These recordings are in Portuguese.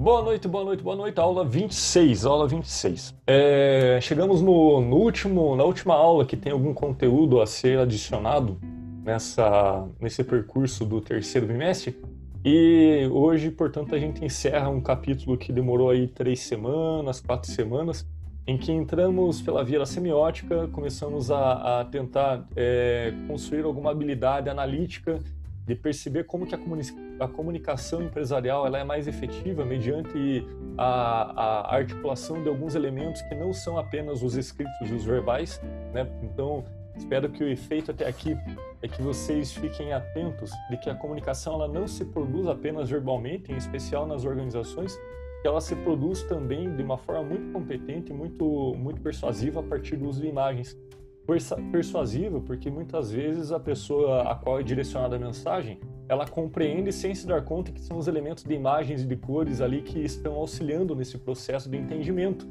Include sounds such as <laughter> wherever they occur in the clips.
Boa noite, boa noite, boa noite. Aula 26, aula 26. É, chegamos no, no, último, na última aula que tem algum conteúdo a ser adicionado nessa, nesse percurso do terceiro bimestre. E hoje, portanto, a gente encerra um capítulo que demorou aí três semanas, quatro semanas, em que entramos pela via da semiótica, começamos a, a tentar é, construir alguma habilidade analítica de perceber como que a, a comunicação empresarial ela é mais efetiva mediante a, a, articulação de alguns elementos que não são apenas os escritos e os verbais, né? Então, espero que o efeito até aqui é que vocês fiquem atentos de que a comunicação ela não se produz apenas verbalmente, em especial nas organizações, que ela se produz também de uma forma muito competente, muito muito persuasiva a partir do uso de imagens persuasiva, porque muitas vezes a pessoa a qual é direcionada a mensagem, ela compreende sem se dar conta que são os elementos de imagens e de cores ali que estão auxiliando nesse processo de entendimento.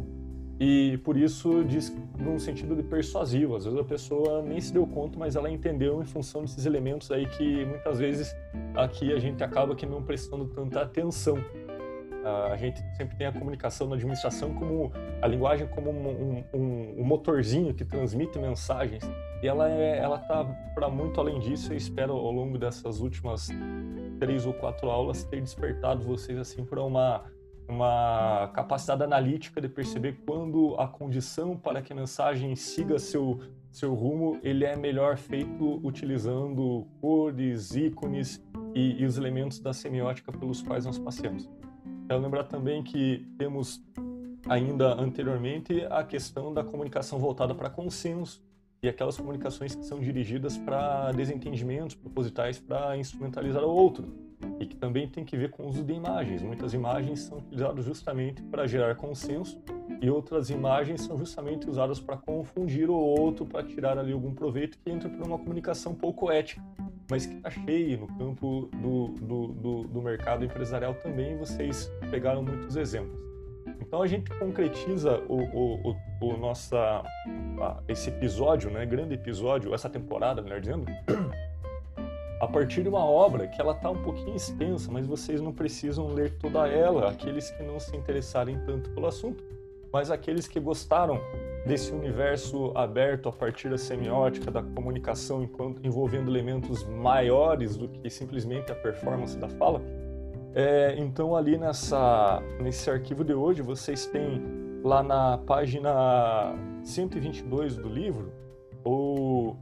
E por isso diz num sentido de persuasivo. Às vezes a pessoa nem se deu conta, mas ela entendeu em função desses elementos aí que muitas vezes aqui a gente acaba que não prestando tanta atenção. A gente sempre tem a comunicação na administração como a linguagem como um, um, um motorzinho que transmite mensagens e ela é, ela tá para muito além disso. Eu espero ao longo dessas últimas três ou quatro aulas ter despertado vocês assim para uma uma capacidade analítica de perceber quando a condição para que a mensagem siga seu seu rumo ele é melhor feito utilizando cores, ícones e, e os elementos da semiótica pelos quais nós passamos. Quero lembrar também que temos ainda anteriormente a questão da comunicação voltada para consenso e aquelas comunicações que são dirigidas para desentendimentos propositais para instrumentalizar o outro e que também tem que ver com o uso de imagens. Muitas imagens são utilizadas justamente para gerar consenso e outras imagens são justamente usadas para confundir o outro, para tirar ali algum proveito que entra por uma comunicação pouco ética mas que está cheio no campo do, do, do, do, mercado empresarial também. Vocês pegaram muitos exemplos. Então a gente concretiza o, o, o, o nossa, esse episódio, né, grande episódio, essa temporada, melhor dizendo, <clears throat> a partir de uma obra que ela está um pouquinho extensa, mas vocês não precisam ler toda ela, aqueles que não se interessarem tanto pelo assunto, mas aqueles que gostaram desse universo aberto a partir da semiótica, da comunicação, enquanto, envolvendo elementos maiores do que simplesmente a performance da fala. É, então, ali nessa, nesse arquivo de hoje, vocês têm lá na página 122 do livro o,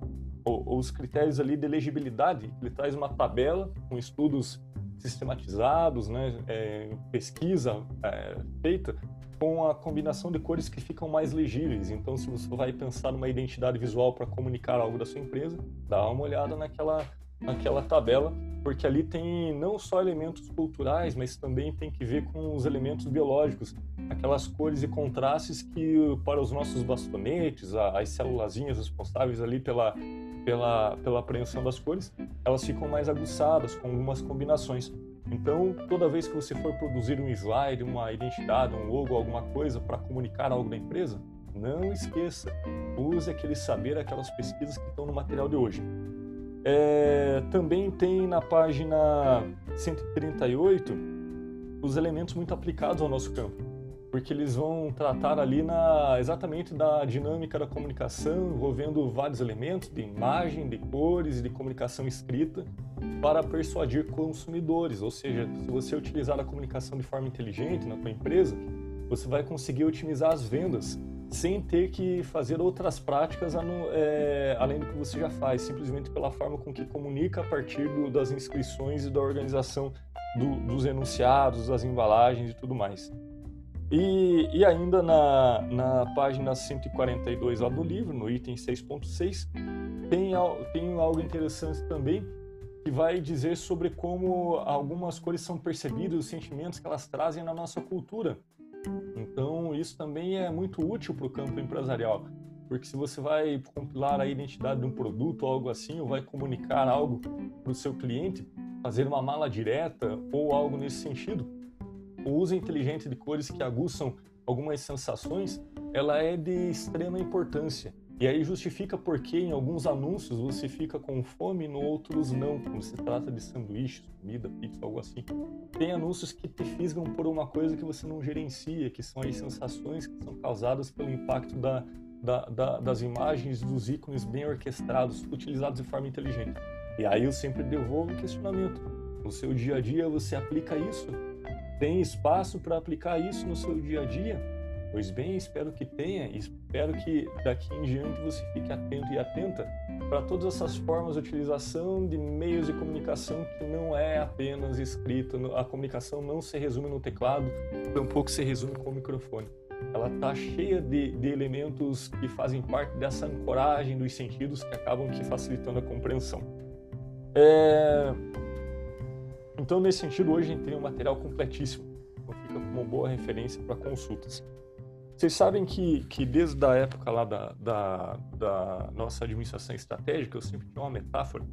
o, os critérios ali de legibilidade. Ele traz uma tabela com estudos sistematizados, né, é, pesquisa é, feita com a combinação de cores que ficam mais legíveis. Então, se você vai pensar numa identidade visual para comunicar algo da sua empresa, dá uma olhada naquela, naquela tabela, porque ali tem não só elementos culturais, mas também tem que ver com os elementos biológicos, aquelas cores e contrastes que para os nossos bastonetes, as célulazinhas responsáveis ali pela pela, pela apreensão das cores, elas ficam mais aguçadas com algumas combinações. Então, toda vez que você for produzir um slide, uma identidade, um logo, alguma coisa para comunicar algo da empresa, não esqueça, use aquele saber, aquelas pesquisas que estão no material de hoje. É, também tem na página 138 os elementos muito aplicados ao nosso campo, porque eles vão tratar ali na, exatamente da dinâmica da comunicação, envolvendo vários elementos de imagem, de cores e de comunicação escrita, para persuadir consumidores. Ou seja, se você utilizar a comunicação de forma inteligente na sua empresa, você vai conseguir otimizar as vendas sem ter que fazer outras práticas é, além do que você já faz, simplesmente pela forma com que comunica a partir do, das inscrições e da organização do, dos enunciados, das embalagens e tudo mais. E, e ainda na, na página 142 lá do livro, no item 6.6, tem, tem algo interessante também, que vai dizer sobre como algumas cores são percebidas, os sentimentos que elas trazem na nossa cultura. Então, isso também é muito útil para o campo empresarial, porque se você vai compilar a identidade de um produto ou algo assim, ou vai comunicar algo para o seu cliente, fazer uma mala direta ou algo nesse sentido, o uso inteligente de cores que aguçam algumas sensações, ela é de extrema importância. E aí justifica porque em alguns anúncios você fica com fome e no outros não, quando se trata de sanduíches, comida, pizza, algo assim. Tem anúncios que te fisgam por uma coisa que você não gerencia, que são as sensações que são causadas pelo impacto da, da, da, das imagens, dos ícones bem orquestrados, utilizados de forma inteligente. E aí eu sempre devolvo o questionamento. No seu dia a dia você aplica isso? Tem espaço para aplicar isso no seu dia a dia? Pois bem, espero que tenha e espero que daqui em diante você fique atento e atenta para todas essas formas de utilização de meios de comunicação que não é apenas escrito, a comunicação não se resume no teclado, tampouco se resume com o microfone. Ela está cheia de, de elementos que fazem parte dessa ancoragem dos sentidos que acabam que facilitando a compreensão. É... Então, nesse sentido, hoje a gente tem um material completíssimo, então fica como boa referência para consultas. Vocês sabem que, que desde a época lá da, da, da nossa administração estratégica, eu sempre tinha uma metáfora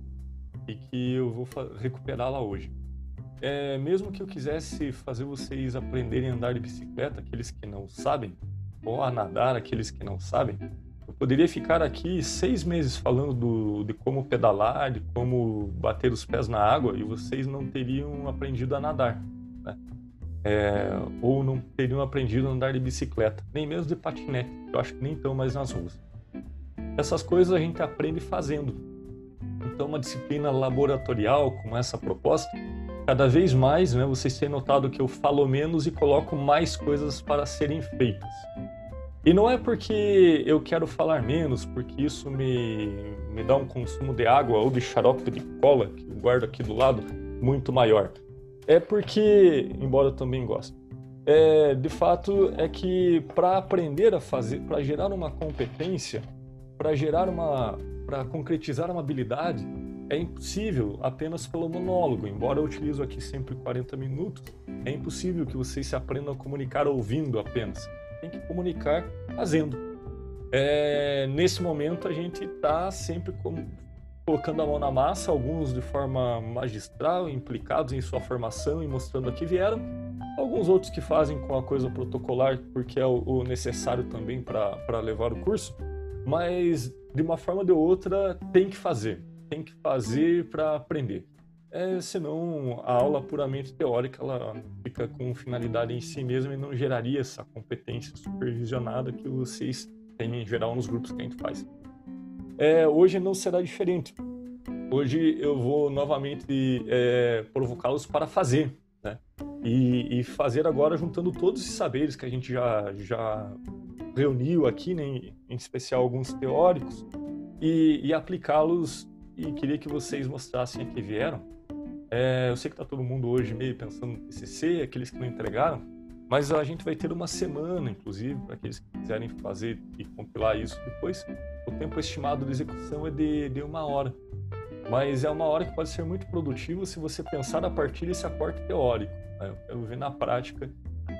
e que eu vou recuperá-la hoje. É, mesmo que eu quisesse fazer vocês aprenderem a andar de bicicleta, aqueles que não sabem, ou a nadar, aqueles que não sabem, eu poderia ficar aqui seis meses falando do, de como pedalar, de como bater os pés na água, e vocês não teriam aprendido a nadar. Né? É, ou não teriam aprendido a andar de bicicleta, nem mesmo de patinete, eu acho que nem estão mais nas ruas. Essas coisas a gente aprende fazendo. Então, uma disciplina laboratorial como essa proposta, cada vez mais, né, vocês têm notado que eu falo menos e coloco mais coisas para serem feitas. E não é porque eu quero falar menos, porque isso me, me dá um consumo de água ou de xarope de cola, que eu guardo aqui do lado, muito maior é porque, embora eu também goste, é, de fato é que para aprender a fazer, para gerar uma competência, para gerar uma, para concretizar uma habilidade, é impossível apenas pelo monólogo. Embora eu utilizo aqui sempre 40 minutos, é impossível que vocês se aprendam a comunicar ouvindo apenas. Tem que comunicar fazendo. É, nesse momento a gente está sempre como, colocando a mão na massa, alguns de forma magistral, implicados em sua formação e mostrando a que vieram, alguns outros que fazem com a coisa protocolar porque é o necessário também para levar o curso, mas de uma forma ou de outra tem que fazer, tem que fazer para aprender. É, senão a aula puramente teórica ela fica com finalidade em si mesma e não geraria essa competência supervisionada que vocês têm em geral nos grupos que a gente faz. É, hoje não será diferente. Hoje eu vou novamente é, provocá-los para fazer, né? E, e, fazer agora juntando todos esses saberes que a gente já, já reuniu aqui, né? em especial alguns teóricos, e, e aplicá-los. E queria que vocês mostrassem a que vieram. É, eu sei que está todo mundo hoje meio pensando no TCC, aqueles que não entregaram, mas a gente vai ter uma semana, inclusive, para aqueles que quiserem fazer e compilar isso depois. O tempo estimado de execução é de, de uma hora. Mas é uma hora que pode ser muito produtiva se você pensar a partir desse aporte teórico. Né? Eu quero ver na prática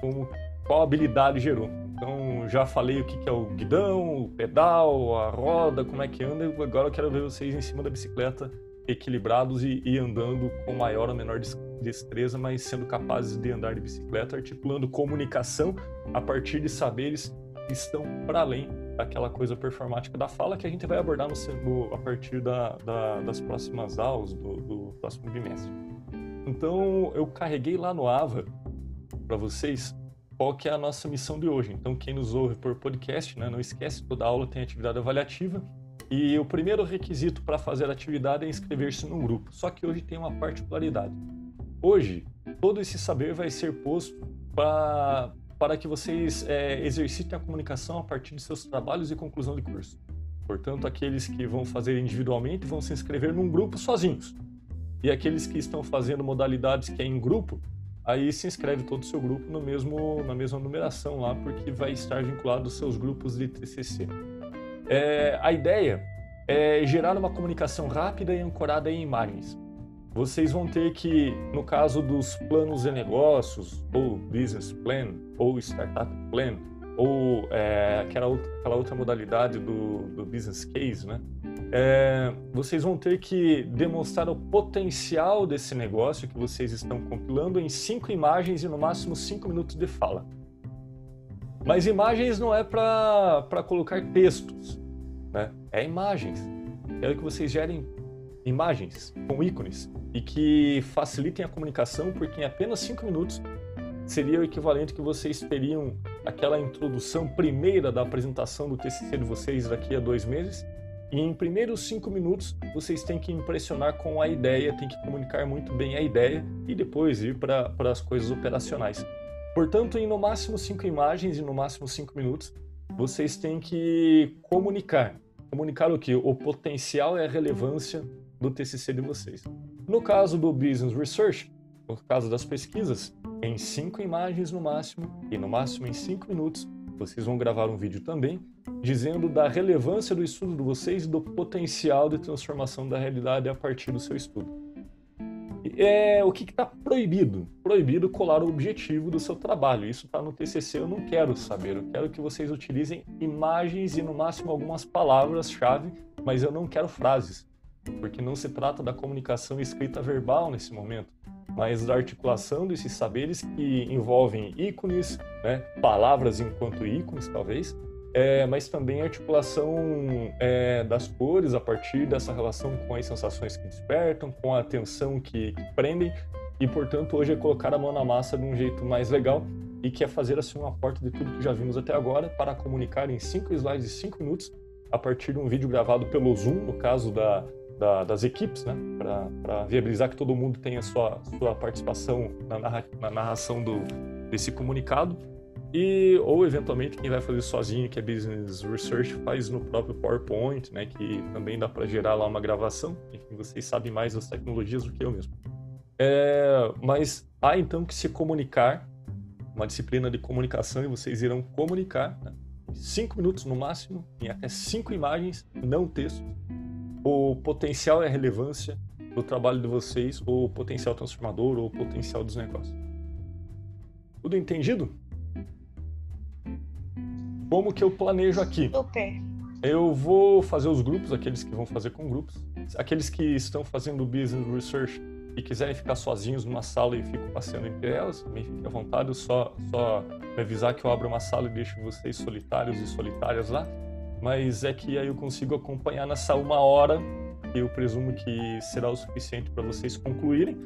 como, qual habilidade gerou. Então, já falei o que é o guidão, o pedal, a roda, como é que anda. Agora eu quero ver vocês em cima da bicicleta equilibrados e, e, andando com maior ou menor destreza, mas sendo capazes de andar de bicicleta, articulando comunicação a partir de saberes que estão para além daquela coisa performática da fala que a gente vai abordar no, a partir da, da, das próximas aulas, do, do próximo bimestre. Então, eu carreguei lá no AVA para vocês qual que é a nossa missão de hoje. Então, quem nos ouve por podcast, né, não esquece, toda aula tem atividade avaliativa e o primeiro requisito para fazer a atividade é inscrever-se num grupo. Só que hoje tem uma particularidade. Hoje, todo esse saber vai ser posto para, para que vocês é, exercitem a comunicação a partir de seus trabalhos e conclusão de curso. Portanto, aqueles que vão fazer individualmente vão se inscrever num grupo sozinhos. E aqueles que estão fazendo modalidades que é em grupo, aí se inscreve todo o seu grupo no mesmo, na mesma numeração lá, porque vai estar vinculado aos seus grupos de TCC. É, a ideia é gerar uma comunicação rápida e ancorada em imagens. Vocês vão ter que, no caso dos planos de negócios, ou business plan, ou startup plan, ou é, aquela, outra, aquela outra modalidade do, do business case, né? É, vocês vão ter que demonstrar o potencial desse negócio que vocês estão compilando em cinco imagens e no máximo cinco minutos de fala. Mas imagens não é para colocar textos. né? É imagens. Quero que vocês gerem imagens com ícones e que facilitem a comunicação, porque em apenas cinco minutos seria o equivalente que vocês teriam aquela introdução primeira da apresentação do TCC de vocês daqui a dois meses. E em primeiros cinco minutos vocês têm que impressionar com a ideia, têm que comunicar muito bem a ideia e depois ir para as coisas operacionais. Portanto, em no máximo cinco imagens e no máximo cinco minutos, vocês têm que comunicar. Comunicar o que? O potencial e a relevância do TCC de vocês. No caso do Business Research, no caso das pesquisas, em cinco imagens no máximo e no máximo em cinco minutos, vocês vão gravar um vídeo também dizendo da relevância do estudo de vocês e do potencial de transformação da realidade a partir do seu estudo. É, o que está proibido? Proibido colar o objetivo do seu trabalho. Isso está no TCC, eu não quero saber. Eu quero que vocês utilizem imagens e, no máximo, algumas palavras-chave, mas eu não quero frases, porque não se trata da comunicação escrita verbal nesse momento mas da articulação desses saberes que envolvem ícones, né, palavras enquanto ícones, talvez, é, mas também a articulação é, das cores a partir dessa relação com as sensações que despertam, com a atenção que, que, prendem, e portanto hoje é colocar a mão na massa de um jeito mais legal e que é fazer assim um aporte de tudo que já vimos até agora para comunicar em cinco slides e cinco minutos a partir de um vídeo gravado pelo Zoom, no caso da da, das equipes, né? Para viabilizar que todo mundo tenha sua, sua participação na, narra, na narração do, desse comunicado. E, ou eventualmente quem vai fazer sozinho, que é Business Research, faz no próprio PowerPoint, né? Que também dá para gerar lá uma gravação. Enfim, vocês sabem mais das tecnologias do que eu mesmo. É, mas há então que se comunicar, uma disciplina de comunicação, e vocês irão comunicar, né? cinco minutos no máximo, em até cinco imagens, não texto, o potencial e a relevância do trabalho de vocês, ou o potencial transformador, ou o potencial dos negócios. Tudo entendido? Como que eu planejo aqui? Super. Eu vou fazer os grupos, aqueles que vão fazer com grupos. Aqueles que estão fazendo business research e quiserem ficar sozinhos numa sala e fico passeando entre elas, também fique à vontade. Só, só me avisar que eu abro uma sala e deixo vocês solitários e solitárias lá mas é que aí eu consigo acompanhar nessa uma hora, eu presumo que será o suficiente para vocês concluírem.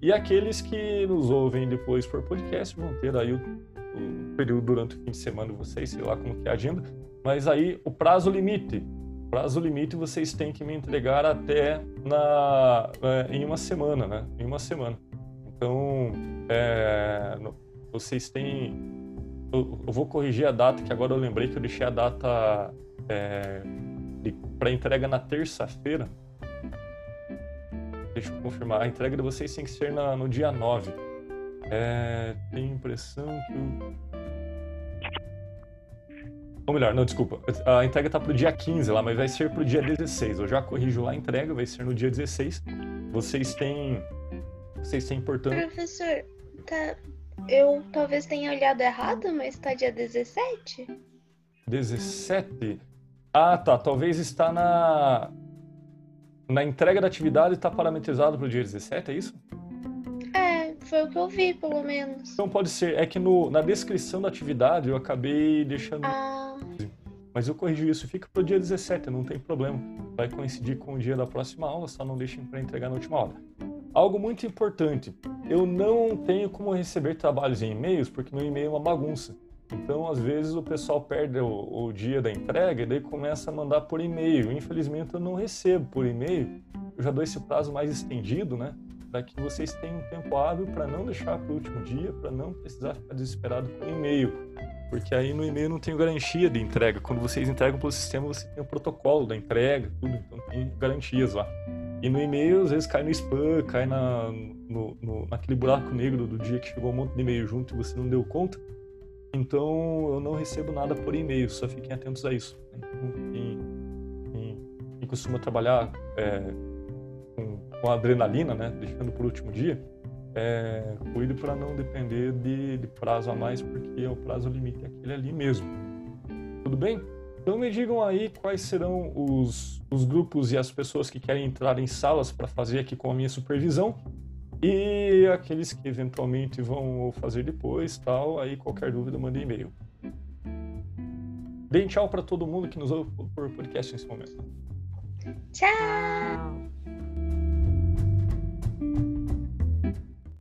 E aqueles que nos ouvem depois por podcast vão ter aí o, o período durante o fim de semana vocês, sei lá como que é a agenda, mas aí o prazo limite, prazo limite vocês têm que me entregar até na, é, em uma semana, né? Em uma semana. Então, é, vocês têm. Eu, vou corrigir a data, que agora eu lembrei que eu deixei a data é, para entrega na terça-feira. Deixa eu confirmar. A entrega de vocês tem que ser na, no dia 9. É, tenho impressão que. Ou melhor, não, desculpa. A entrega tá pro dia 15 lá, mas vai ser pro dia 16. Eu já corrijo lá a entrega, vai ser no dia 16. Vocês têm. Vocês têm, portanto. Professor, tá. Eu talvez tenha olhado errado, mas tá dia 17? 17? Ah, tá. Talvez está na. Na entrega da atividade está parametrizado para o dia 17, é isso? É, foi o que eu vi, pelo menos. Então pode ser. É que no, na descrição da atividade eu acabei deixando. Ah. Mas eu corrigi isso, fica para o dia 17, não tem problema. Vai coincidir com o dia da próxima aula, só não deixem para entregar na última hora. Algo muito importante, eu não tenho como receber trabalhos em e-mails porque meu e-mail é uma bagunça. Então, às vezes, o pessoal perde o, o, dia da entrega e daí começa a mandar por e-mail. Infelizmente, eu não recebo por e-mail. Eu já dou esse prazo mais estendido, né? Para que vocês tenham um tempo hábil para não deixar para o último dia, para não precisar ficar desesperado com e-mail. Porque aí no e-mail não tem garantia de entrega. Quando vocês entregam pelo sistema, você tem o protocolo da entrega, tudo, então tem garantias lá. E no e-mail, às vezes cai no spam, cai na, no, no, naquele buraco negro do dia que chegou um monte de e-mail junto e você não deu conta. Então eu não recebo nada por e-mail, só fiquem atentos a isso. Quem, quem, quem costuma trabalhar é, com, com adrenalina, né, deixando por último dia, é, cuide para não depender de, de, prazo a mais, porque é o prazo limite aquele ali mesmo. Tudo bem? Então me digam aí quais serão os, os grupos e as pessoas que querem entrar em salas para fazer aqui com a minha supervisão e aqueles que eventualmente vão fazer depois, tal, aí qualquer dúvida manda e-mail. Deem tchau para todo mundo que nos ouve por podcast nesse momento. Tchau.